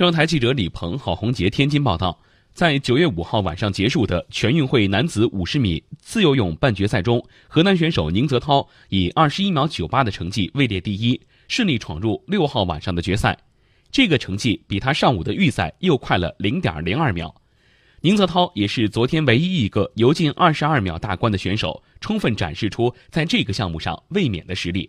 中央台记者李鹏郝红杰天津报道在九月五号晚上结束的全运会男子五十米自由泳半决赛中河南选手宁泽涛以二十一秒九八的成绩位列第一顺利闯入六号晚上的决赛。这个成绩比他上午的预赛又快了零点零二秒。宁泽涛也是昨天唯一一个游进二十二秒大关的选手充分展示出在这个项目上卫冕的实力。